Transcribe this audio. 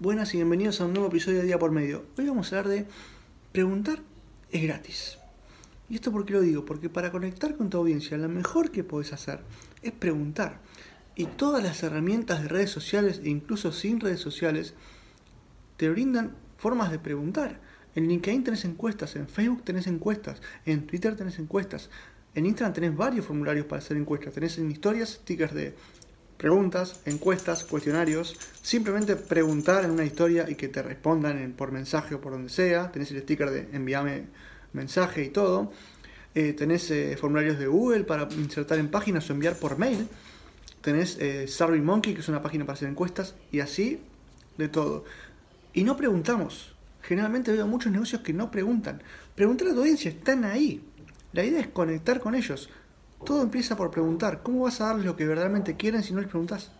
Buenas y bienvenidos a un nuevo episodio de Día por Medio. Hoy vamos a hablar de preguntar es gratis. ¿Y esto por qué lo digo? Porque para conectar con tu audiencia, lo mejor que puedes hacer es preguntar. Y todas las herramientas de redes sociales, e incluso sin redes sociales, te brindan formas de preguntar. En LinkedIn tenés encuestas, en Facebook tenés encuestas, en Twitter tenés encuestas, en Instagram tenés varios formularios para hacer encuestas. Tenés en historias stickers de preguntas, encuestas, cuestionarios, simplemente preguntar en una historia y que te respondan por mensaje o por donde sea, tenés el sticker de envíame mensaje y todo, eh, tenés eh, formularios de Google para insertar en páginas o enviar por mail, tenés eh, Monkey que es una página para hacer encuestas y así de todo. Y no preguntamos. Generalmente veo muchos negocios que no preguntan. Preguntar a tu audiencia, están ahí. La idea es conectar con ellos. Todo empieza por preguntar. ¿Cómo vas a darles lo que verdaderamente quieren si no les preguntas?